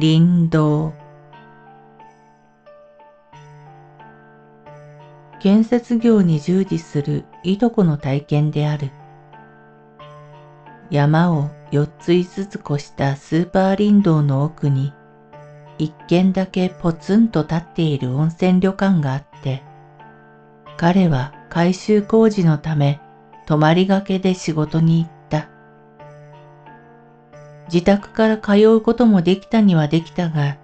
林道。建設業に従事するいとこの体験である。山を4つ5つ越したスーパー林道の奥に一軒だけポツンと立っている温泉旅館があって彼は改修工事のため泊まりがけで仕事に行った。自宅から通うこともできたにはできたが、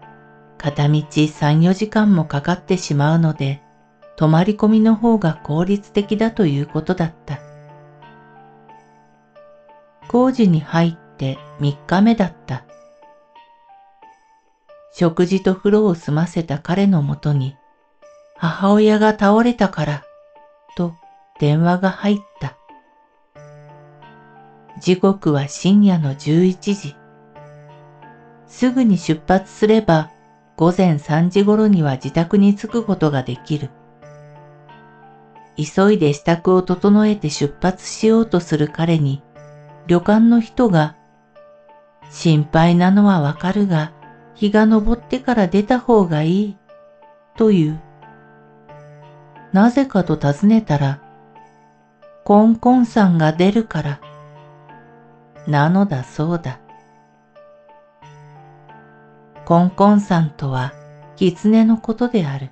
片道3、4時間もかかってしまうので、泊まり込みの方が効率的だということだった。工事に入って3日目だった。食事と風呂を済ませた彼のもとに、母親が倒れたから、と電話が入った。時刻は深夜の11時。すぐに出発すれば午前3時頃には自宅に着くことができる。急いで支度を整えて出発しようとする彼に旅館の人が心配なのはわかるが日が昇ってから出た方がいいという。なぜかと尋ねたらコンコンさんが出るからなのだそうだ。コンコンさんとは狐のことである。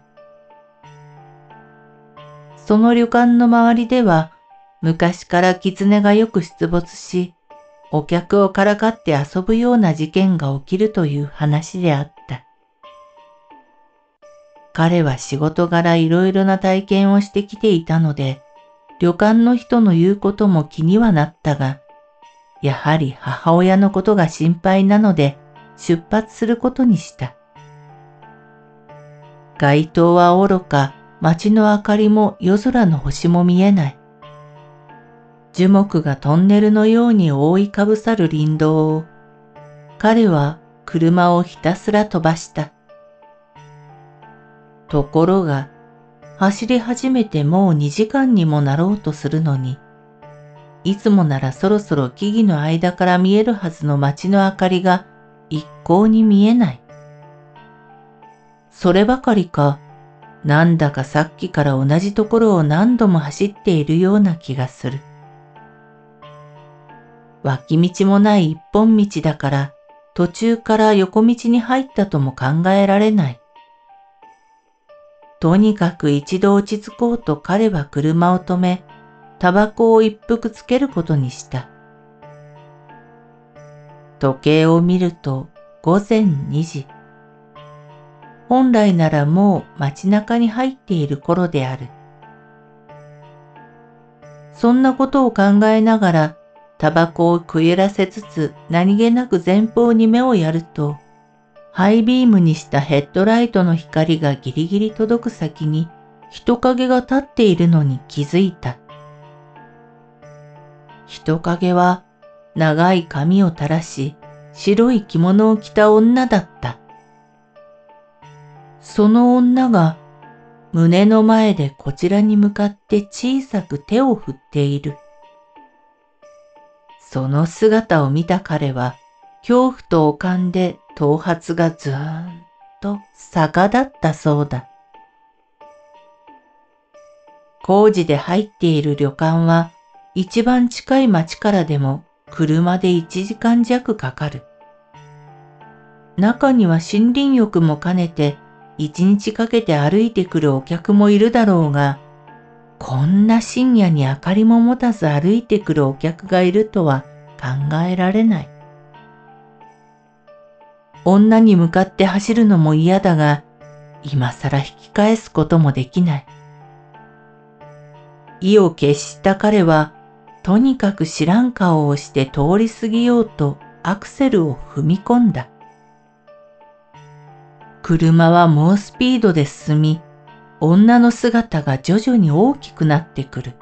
その旅館の周りでは昔から狐がよく出没し、お客をからかって遊ぶような事件が起きるという話であった。彼は仕事柄いろいろな体験をしてきていたので、旅館の人の言うことも気にはなったが、やはり母親のことが心配なので出発することにした。街灯は愚か、街の明かりも夜空の星も見えない。樹木がトンネルのように覆いかぶさる林道を、彼は車をひたすら飛ばした。ところが、走り始めてもう2時間にもなろうとするのに、いつもならそろそろ木々の間から見えるはずの街の明かりが一向に見えない。そればかりか、なんだかさっきから同じところを何度も走っているような気がする。脇道もない一本道だから途中から横道に入ったとも考えられない。とにかく一度落ち着こうと彼は車を止め、タバコを一服つけることにした。時計を見ると午前2時。本来ならもう街中に入っている頃である。そんなことを考えながらタバコをくゆらせつつ何気なく前方に目をやると、ハイビームにしたヘッドライトの光がギリギリ届く先に人影が立っているのに気づいた。人影は長い髪を垂らし、白い着物を着た女だった。その女が胸の前でこちらに向かって小さく手を振っている。その姿を見た彼は恐怖とおかんで頭髪がずーんと逆立ったそうだ。工事で入っている旅館は一番近い町からでも車で1時間弱かかる。中には森林浴も兼ねて一日かけて歩いてくるお客もいるだろうが、こんな深夜に明かりも持たず歩いてくるお客がいるとは考えられない。女に向かって走るのも嫌だが、今更引き返すこともできない。意を決した彼は、とにかく知らん顔をして通り過ぎようとアクセルを踏み込んだ。車は猛スピードで進み、女の姿が徐々に大きくなってくる。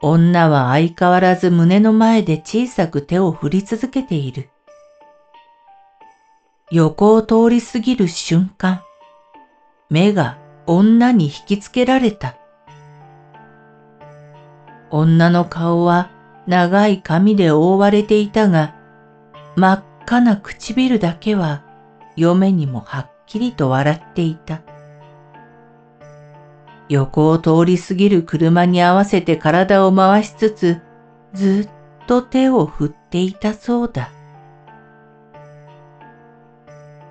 女は相変わらず胸の前で小さく手を振り続けている。横を通り過ぎる瞬間、目が女に引きつけられた。女の顔は長い髪で覆われていたが、真っ赤な唇だけは嫁にもはっきりと笑っていた。横を通り過ぎる車に合わせて体を回しつつ、ずっと手を振っていたそうだ。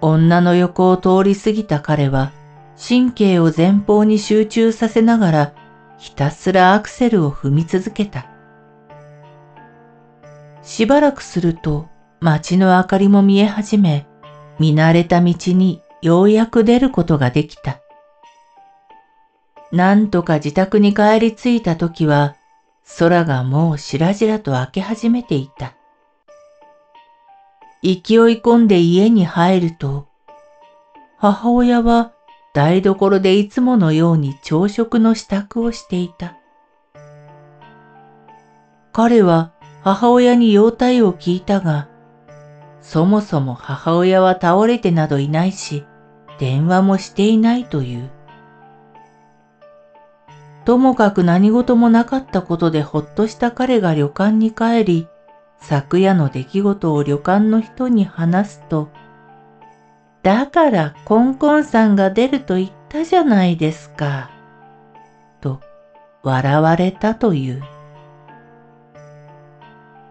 女の横を通り過ぎた彼は、神経を前方に集中させながら、ひたすらアクセルを踏み続けた。しばらくすると、街の明かりも見え始め、見慣れた道にようやく出ることができた。なんとか自宅に帰り着いた時は、空がもうしらじらと明け始めていた。勢い込んで家に入ると、母親は台所でいつものように朝食の支度をしていた。彼は母親に容体を聞いたが、そもそも母親は倒れてなどいないし、電話もしていないという。ともかく何事もなかったことでほっとした彼が旅館に帰り、昨夜の出来事を旅館の人に話すと、だからコンコンさんが出ると言ったじゃないですか。と笑われたという。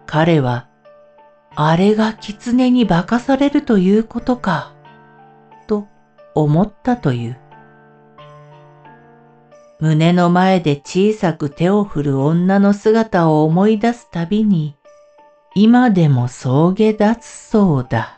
彼は、あれが狐に化かされるということか、と思ったという。胸の前で小さく手を振る女の姿を思い出すたびに、今でも草げ立つそうだ。